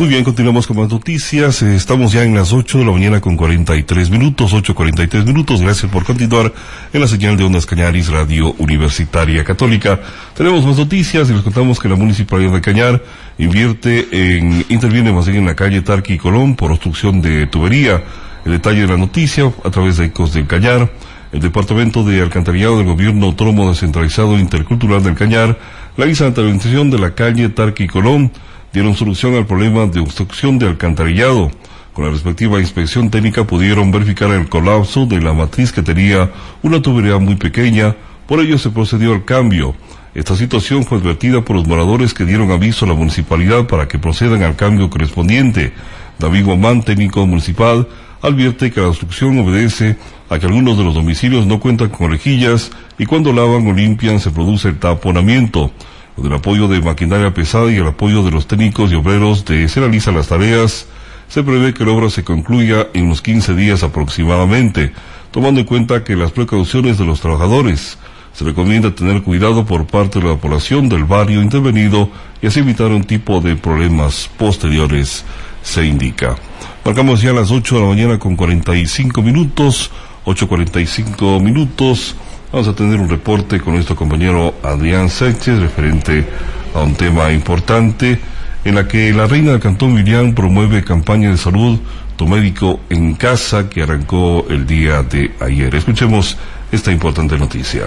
Muy bien, continuamos con más noticias. Eh, Estamos ya en las 8 de la mañana con 43 minutos, 8.43 minutos. Gracias por continuar en la señal de Ondas Cañaris, Radio Universitaria Católica. Tenemos más noticias y les contamos que la Municipalidad de Cañar invierte en, interviene más bien en la calle Tarqui y Colón por obstrucción de tubería. El detalle de la noticia a través de Ecos del Cañar. El Departamento de Alcantarillado del Gobierno Autónomo Descentralizado Intercultural del Cañar realiza la intervención de la calle Tarqui y Colón dieron solución al problema de obstrucción de alcantarillado. Con la respectiva inspección técnica pudieron verificar el colapso de la matriz que tenía una tubería muy pequeña, por ello se procedió al cambio. Esta situación fue advertida por los moradores que dieron aviso a la municipalidad para que procedan al cambio correspondiente. David Guamán, técnico municipal, advierte que la obstrucción obedece a que algunos de los domicilios no cuentan con rejillas y cuando lavan o limpian se produce el taponamiento. Con el apoyo de maquinaria pesada y el apoyo de los técnicos y obreros de se realizan las tareas, se prevé que la obra se concluya en unos 15 días aproximadamente, tomando en cuenta que las precauciones de los trabajadores. Se recomienda tener cuidado por parte de la población del barrio intervenido y así evitar un tipo de problemas posteriores, se indica. Marcamos ya las 8 de la mañana con 45 minutos, 8.45 minutos. Vamos a tener un reporte con nuestro compañero Adrián Sánchez referente a un tema importante en la que la reina del Cantón Vilián promueve campaña de salud Tu médico en casa que arrancó el día de ayer. Escuchemos esta importante noticia.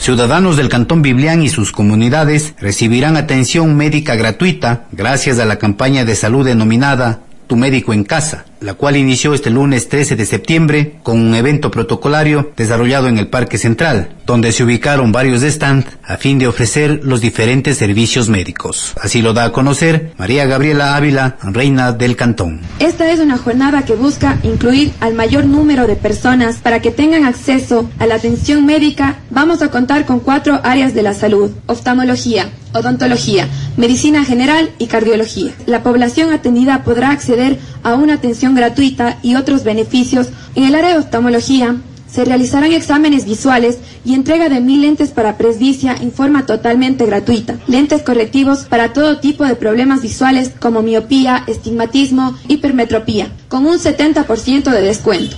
Ciudadanos del Cantón Biblián y sus comunidades recibirán atención médica gratuita gracias a la campaña de salud denominada Tu médico en casa, la cual inició este lunes 13 de septiembre con un evento protocolario desarrollado en el Parque Central, donde se ubicaron varios stands a fin de ofrecer los diferentes servicios médicos. Así lo da a conocer María Gabriela Ávila, reina del cantón. Esta es una jornada que busca incluir al mayor número de personas para que tengan acceso a la atención médica. Vamos a contar con cuatro áreas de la salud, oftalmología, odontología, medicina general y cardiología. La población atendida podrá acceder a una atención gratuita y otros beneficios. En el área de oftalmología se realizarán exámenes visuales y entrega de mil lentes para presbicia en forma totalmente gratuita. Lentes correctivos para todo tipo de problemas visuales como miopía, estigmatismo, hipermetropía, con un 70% de descuento.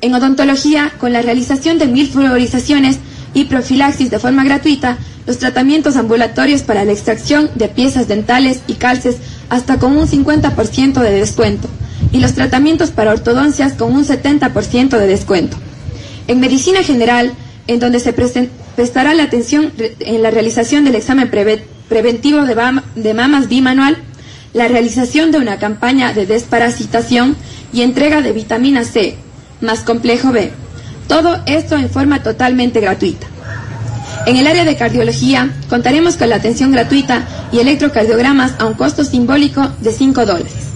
En odontología, con la realización de mil fluorizaciones y profilaxis de forma gratuita, los tratamientos ambulatorios para la extracción de piezas dentales y calces hasta con un 50% de descuento y los tratamientos para ortodoncias con un 70% de descuento. En medicina general, en donde se prestará la atención en la realización del examen preventivo de, de mamas bimanual, la realización de una campaña de desparasitación y entrega de vitamina C, más complejo B. Todo esto en forma totalmente gratuita. En el área de cardiología contaremos con la atención gratuita y electrocardiogramas a un costo simbólico de 5 dólares.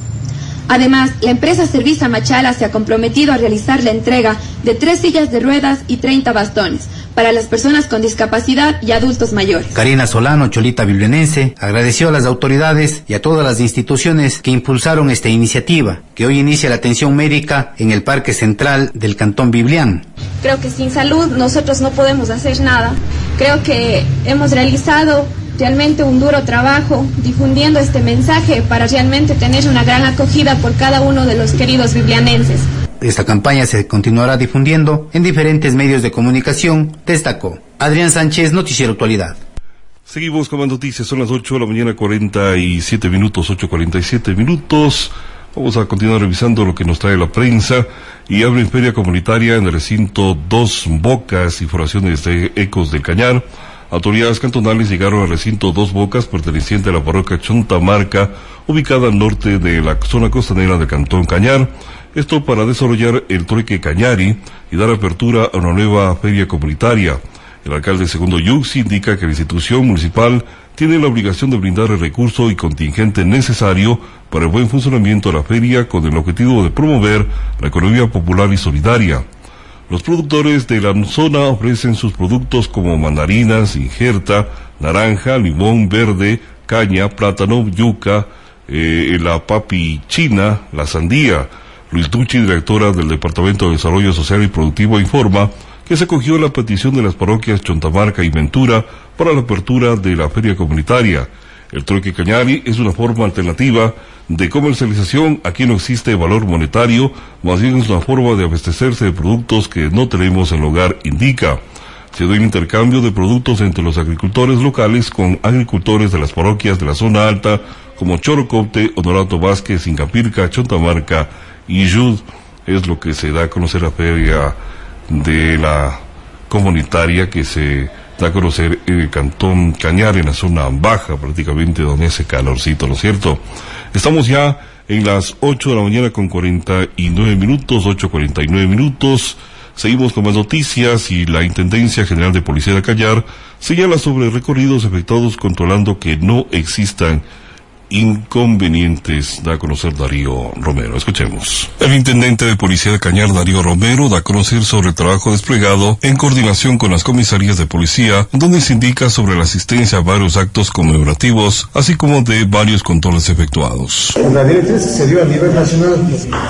Además, la empresa Servisa Machala se ha comprometido a realizar la entrega de tres sillas de ruedas y 30 bastones para las personas con discapacidad y adultos mayores. Karina Solano, Cholita Biblianense, agradeció a las autoridades y a todas las instituciones que impulsaron esta iniciativa, que hoy inicia la atención médica en el Parque Central del Cantón Biblián. Creo que sin salud nosotros no podemos hacer nada. Creo que hemos realizado realmente un duro trabajo difundiendo este mensaje para realmente tener una gran acogida por cada uno de los queridos biblianenses. Esta campaña se continuará difundiendo en diferentes medios de comunicación, destacó. Adrián Sánchez, Noticiero Actualidad. Seguimos con más noticias, son las 8 de la mañana, 47 minutos, 8.47 minutos. Vamos a continuar revisando lo que nos trae la prensa y abre feria comunitaria en el recinto Dos Bocas, informaciones de Ecos del Cañar. Autoridades cantonales llegaron al recinto Dos Bocas, perteneciente a la parroquia Chontamarca, ubicada al norte de la zona costanera del Cantón Cañar. Esto para desarrollar el trueque Cañari y dar apertura a una nueva feria comunitaria. El alcalde segundo Yux indica que la institución municipal tiene la obligación de brindar el recurso y contingente necesario para el buen funcionamiento de la feria con el objetivo de promover la economía popular y solidaria. Los productores de la zona ofrecen sus productos como mandarinas, injerta, naranja, limón verde, caña, plátano, yuca, eh, la papi china, la sandía. Luis Ducci, directora del Departamento de Desarrollo Social y Productivo, informa que se acogió la petición de las parroquias Chontamarca y Ventura para la apertura de la feria comunitaria. El trueque cañari es una forma alternativa de comercialización. Aquí no existe valor monetario, más bien es una forma de abastecerse de productos que no tenemos en el hogar, indica. Se da un intercambio de productos entre los agricultores locales con agricultores de las parroquias de la zona alta como Chorocopte, Honorato Vázquez, Incapirca, Chontamarca y Yud. Es lo que se da a conocer la feria de la comunitaria que se da a conocer en el cantón Cañar, en la zona baja prácticamente, donde hace calorcito, ¿no es cierto? Estamos ya en las 8 de la mañana con 49 minutos, 8.49 minutos. Seguimos con más noticias y la Intendencia General de Policía de Cañar señala sobre recorridos efectuados controlando que no existan inconvenientes, da a conocer Darío Romero. Escuchemos. El intendente de policía de Cañar, Darío Romero, da a conocer sobre el trabajo desplegado en coordinación con las comisarías de policía, donde se indica sobre la asistencia a varios actos conmemorativos, así como de varios controles efectuados. La directriz se dio a nivel nacional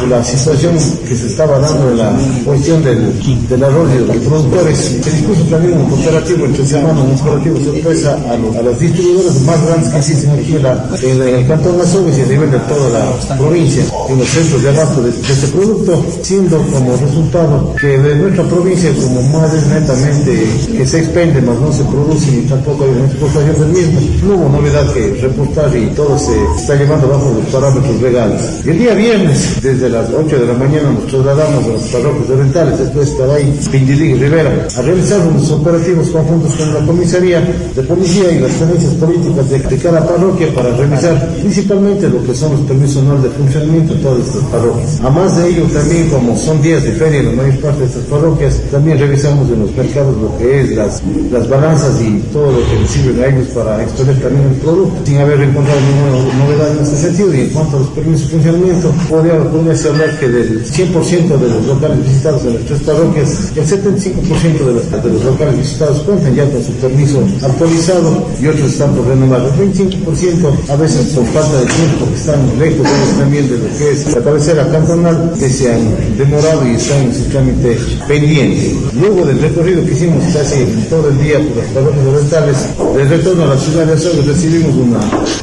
la situación que se estaba dando en la cuestión del, del arroyo de los productores. Se dispuso también un cooperativo entre semana, un cooperativo sorpresa a, lo, a las distribuidoras más grandes que existen aquí en la, en la en el Cantón Azogues y a nivel de toda la provincia, en los centros de abasto de, este producto, siendo como resultado que de nuestra provincia, como más es netamente que se expende, más no se produce ni tampoco hay una exportación del mismo, no hubo novedad que reportar y todo se está llevando bajo los parámetros legales. Y el día viernes, desde las 8 de la mañana, nos trasladamos a los parroquios orientales, esto es Tabay, Pindilig Rivera, a realizar unos operativos conjuntos con la comisaría de policía y las tenencias políticas de, de cada parroquia para revisar principalmente lo que son los permisos anuales de funcionamiento de todas estas parroquias. A más de ello, también como son días de feria en la mayor parte de estas parroquias, también revisamos en los mercados lo que es las, las balanzas y todo lo que les sirve a ellos para exponer también el producto, sin haber encontrado ninguna novedad en este sentido. Y en cuanto a los permisos de funcionamiento, podría, podría hablar que del 100% de los locales visitados en las tres parroquias, el 75% de los, de los locales visitados cuentan ya con su permiso actualizado y otros están por renovar. El 25% a veces por falta de tiempo, que están lejos también de lo que es la cabecera cantonal, que se han demorado y están en su trámite pendiente. Luego del recorrido que hicimos casi todo el día por las parroquias orientales, de retorno a la ciudad de Azogues recibimos una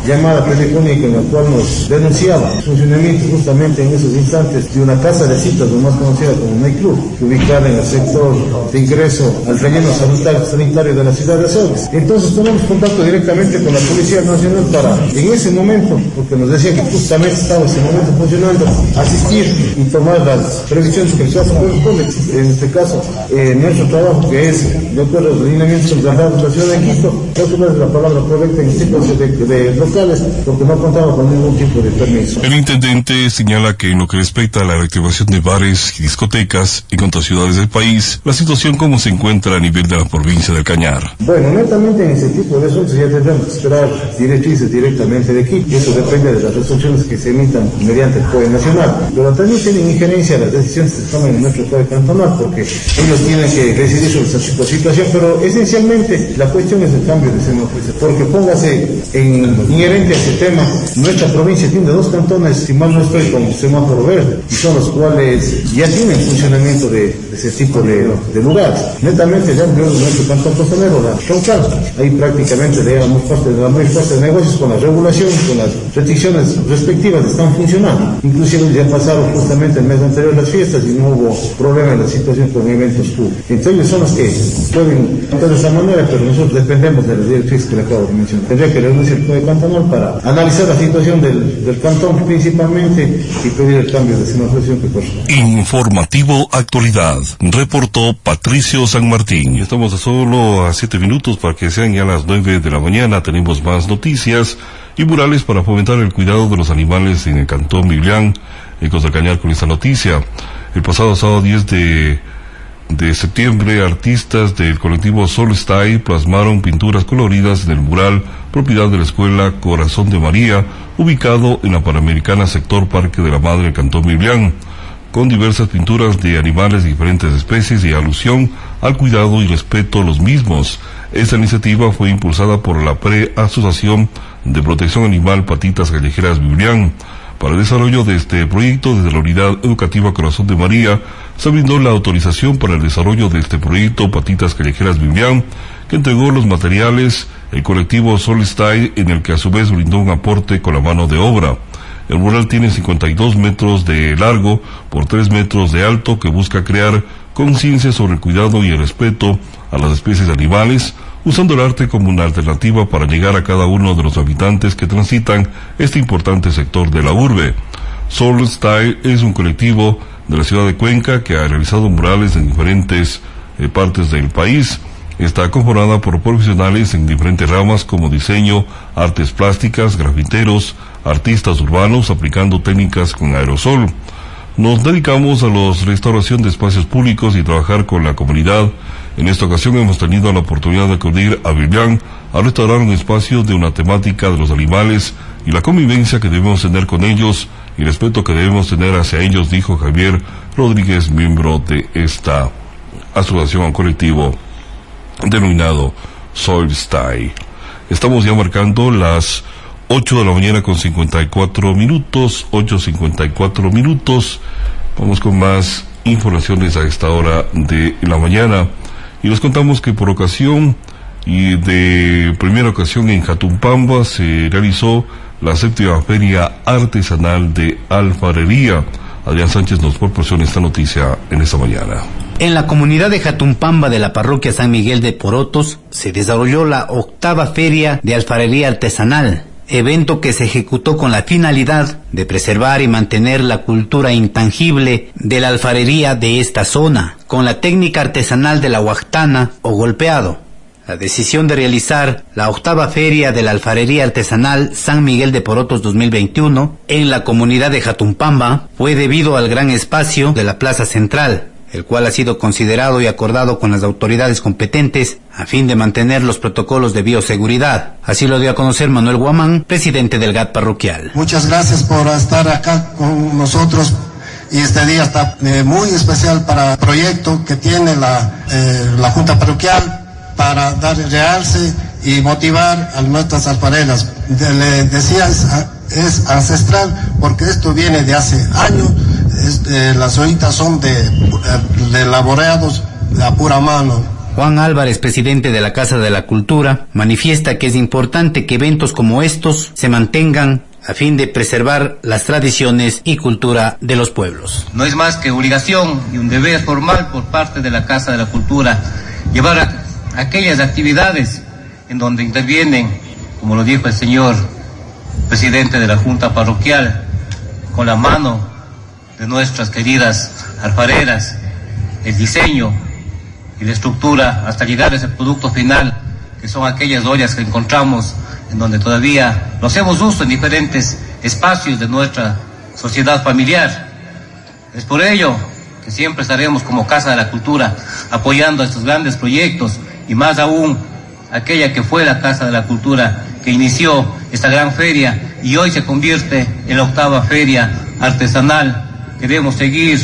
llamada telefónica en la cual nos denunciaba el funcionamiento justamente en esos instantes de una casa de citas, lo más conocida como Night Club, ubicada en el sector de ingreso al relleno sanitario, de la ciudad de Azogues. Entonces tomamos contacto directamente con la Policía Nacional para, en ese momento, porque nos decía que justamente estaba ese momento funcionando, asistir y tomar las previsiones que se hacen corresponde. En este caso, eh, nuestro trabajo, que es de acuerdo a los lineamientos de la ciudad de Quito, creo que no es la palabra correcta en tipos de, de locales, porque no contaba con ningún tipo de permiso. El intendente señala que en lo que respecta a la reactivación de bares y discotecas en otras ciudades del país, la situación como se encuentra a nivel de la provincia del Cañar. Bueno, netamente en ese tipo de asuntos ya tendremos que esperar directrices directamente de Y eso depende de las resoluciones que se emitan mediante el Código Nacional, pero también tienen injerencia las decisiones que se toman en nuestro Código Cantonal, porque ellos tienen que decidir sobre esta situación, pero esencialmente la cuestión es el cambio de semáforo, porque póngase en inherente a ese tema, nuestra provincia tiene dos cantones, si mal no estoy, con semáforo verde, y son los cuales ya tienen funcionamiento de, ese tipo de, lugares. Netamente ya en nuestro cantón costanero, la troncal, ahí prácticamente le damos parte de la mayor parte de negocios con la regulación con las restricciones respectivas están funcionando. Inclusive ya pasaron justamente el mes anterior las fiestas y no hubo problema en la situación con eventos públicos. Entonces ellos son los que pueden actuar de esa manera, pero nosotros dependemos de las directrices que le acabo de mencionar. Tendría que reunirse el de cantonal para analizar la situación del, del cantón principalmente y pedir el cambio de semaforización que corresponde. Informativo Actualidad, reportó Patricio San Martín. Estamos a solo a siete minutos para que sean ya las nueve de la mañana. Tenemos más noticias y murales para fomentar el cuidado de los animales en el Cantón Biblián, Ecos del Cañar con esta noticia. El pasado sábado 10 de, de septiembre, artistas del colectivo Solstay plasmaron pinturas coloridas en el mural propiedad de la Escuela Corazón de María, ubicado en la Panamericana Sector Parque de la Madre Cantón Biblián, con diversas pinturas de animales de diferentes especies y alusión al cuidado y respeto a los mismos. Esta iniciativa fue impulsada por la Pre-Asociación de Protección Animal Patitas Callejeras Biblián. Para el desarrollo de este proyecto, desde la Unidad Educativa Corazón de María, se brindó la autorización para el desarrollo de este proyecto Patitas Callejeras Biblián, que entregó los materiales el colectivo Solstay, en el que a su vez brindó un aporte con la mano de obra. El mural tiene 52 metros de largo por 3 metros de alto que busca crear conciencia sobre el cuidado y el respeto a las especies animales, usando el arte como una alternativa para llegar a cada uno de los habitantes que transitan este importante sector de la urbe. Soul Style es un colectivo de la ciudad de Cuenca que ha realizado murales en diferentes eh, partes del país. Está conformada por profesionales en diferentes ramas como diseño, artes plásticas, grafiteros, artistas urbanos aplicando técnicas con aerosol. Nos dedicamos a la restauración de espacios públicos y trabajar con la comunidad. En esta ocasión hemos tenido la oportunidad de acudir a Vivian a restaurar un espacio de una temática de los animales y la convivencia que debemos tener con ellos y el respeto que debemos tener hacia ellos, dijo Javier Rodríguez, miembro de esta asociación colectivo denominado Soil Style. Estamos ya marcando las 8 de la mañana con 54 minutos, 8.54 minutos. Vamos con más informaciones a esta hora de la mañana. Y les contamos que por ocasión y de primera ocasión en Jatumpamba se realizó la séptima feria artesanal de alfarería. Adrián Sánchez nos proporciona esta noticia en esta mañana. En la comunidad de Jatumpamba de la parroquia San Miguel de Porotos se desarrolló la octava feria de alfarería artesanal, evento que se ejecutó con la finalidad de preservar y mantener la cultura intangible de la alfarería de esta zona, con la técnica artesanal de la huactana o golpeado. La decisión de realizar la octava feria de la alfarería artesanal San Miguel de Porotos 2021 en la comunidad de Jatumpamba fue debido al gran espacio de la plaza central, el cual ha sido considerado y acordado con las autoridades competentes a fin de mantener los protocolos de bioseguridad. Así lo dio a conocer Manuel Guamán, presidente del GAT parroquial. Muchas gracias por estar acá con nosotros y este día está eh, muy especial para el proyecto que tiene la, eh, la Junta Parroquial para dar realce y motivar a nuestras alfareras. Le decía, es, es ancestral porque esto viene de hace años este, las ollitas son de, de elaborados a pura mano. Juan Álvarez, presidente de la Casa de la Cultura, manifiesta que es importante que eventos como estos se mantengan a fin de preservar las tradiciones y cultura de los pueblos. No es más que obligación y un deber formal por parte de la Casa de la Cultura llevar a aquellas actividades en donde intervienen, como lo dijo el señor presidente de la Junta Parroquial, con la mano de nuestras queridas alfareras, el diseño y la estructura hasta llegar a ese producto final, que son aquellas ollas que encontramos en donde todavía nos hemos uso en diferentes espacios de nuestra sociedad familiar. Es por ello que siempre estaremos como Casa de la Cultura apoyando estos grandes proyectos y más aún aquella que fue la Casa de la Cultura que inició esta gran feria y hoy se convierte en la octava feria artesanal Queremos seguir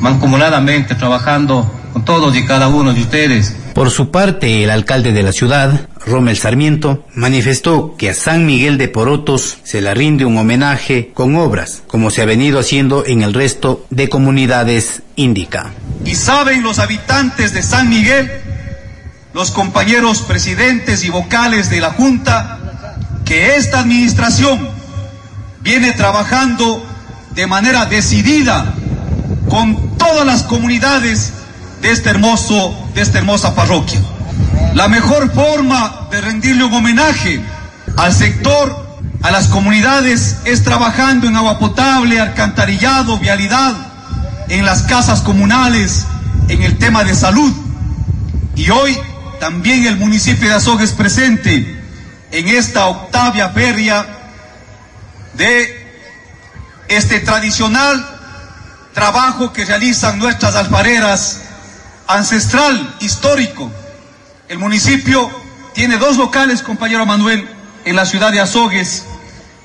mancomunadamente trabajando con todos y cada uno de ustedes. Por su parte, el alcalde de la ciudad, Rommel Sarmiento, manifestó que a San Miguel de Porotos se le rinde un homenaje con obras, como se ha venido haciendo en el resto de comunidades indica. Y saben los habitantes de San Miguel, los compañeros presidentes y vocales de la Junta, que esta administración viene trabajando de manera decidida con todas las comunidades de este hermoso, de esta hermosa parroquia. La mejor forma de rendirle un homenaje al sector, a las comunidades, es trabajando en agua potable, alcantarillado, vialidad, en las casas comunales, en el tema de salud. Y hoy también el municipio de Azogues presente en esta octavia feria de este tradicional trabajo que realizan nuestras alfareras ancestral, histórico. El municipio tiene dos locales, compañero Manuel, en la ciudad de Azogues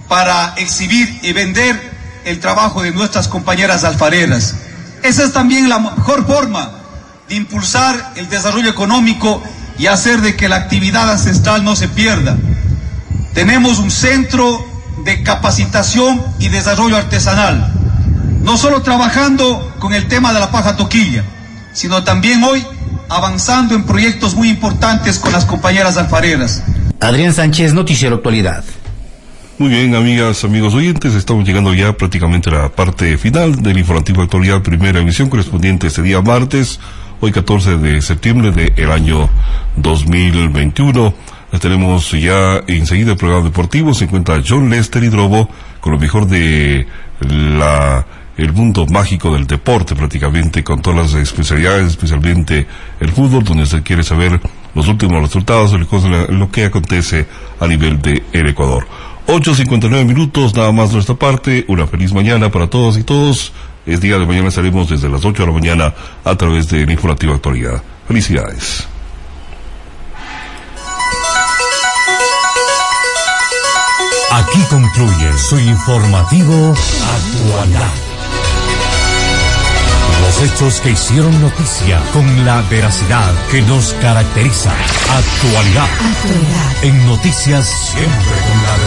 para exhibir y vender el trabajo de nuestras compañeras alfareras. Esa es también la mejor forma de impulsar el desarrollo económico y hacer de que la actividad ancestral no se pierda. Tenemos un centro de capacitación y desarrollo artesanal, no solo trabajando con el tema de la paja toquilla, sino también hoy avanzando en proyectos muy importantes con las compañeras alfareras. Adrián Sánchez, Noticiero Actualidad. Muy bien, amigas, amigos oyentes, estamos llegando ya prácticamente a la parte final del informativo actualidad, primera emisión correspondiente este día martes, hoy 14 de septiembre del año 2021. Tenemos ya enseguida el programa deportivo, se encuentra John Lester y Drobo con lo mejor de la el mundo mágico del deporte prácticamente con todas las especialidades, especialmente el fútbol, donde se quiere saber los últimos resultados, lo que acontece a nivel de el Ecuador. 8.59 minutos, nada más de nuestra parte, una feliz mañana para todos y todos. Es día de mañana, salimos desde las 8 de la mañana a través de la informativa actualidad. Felicidades. Aquí concluye su informativo actualidad. Los hechos que hicieron noticia con la veracidad que nos caracteriza. Actualidad. En noticias siempre con la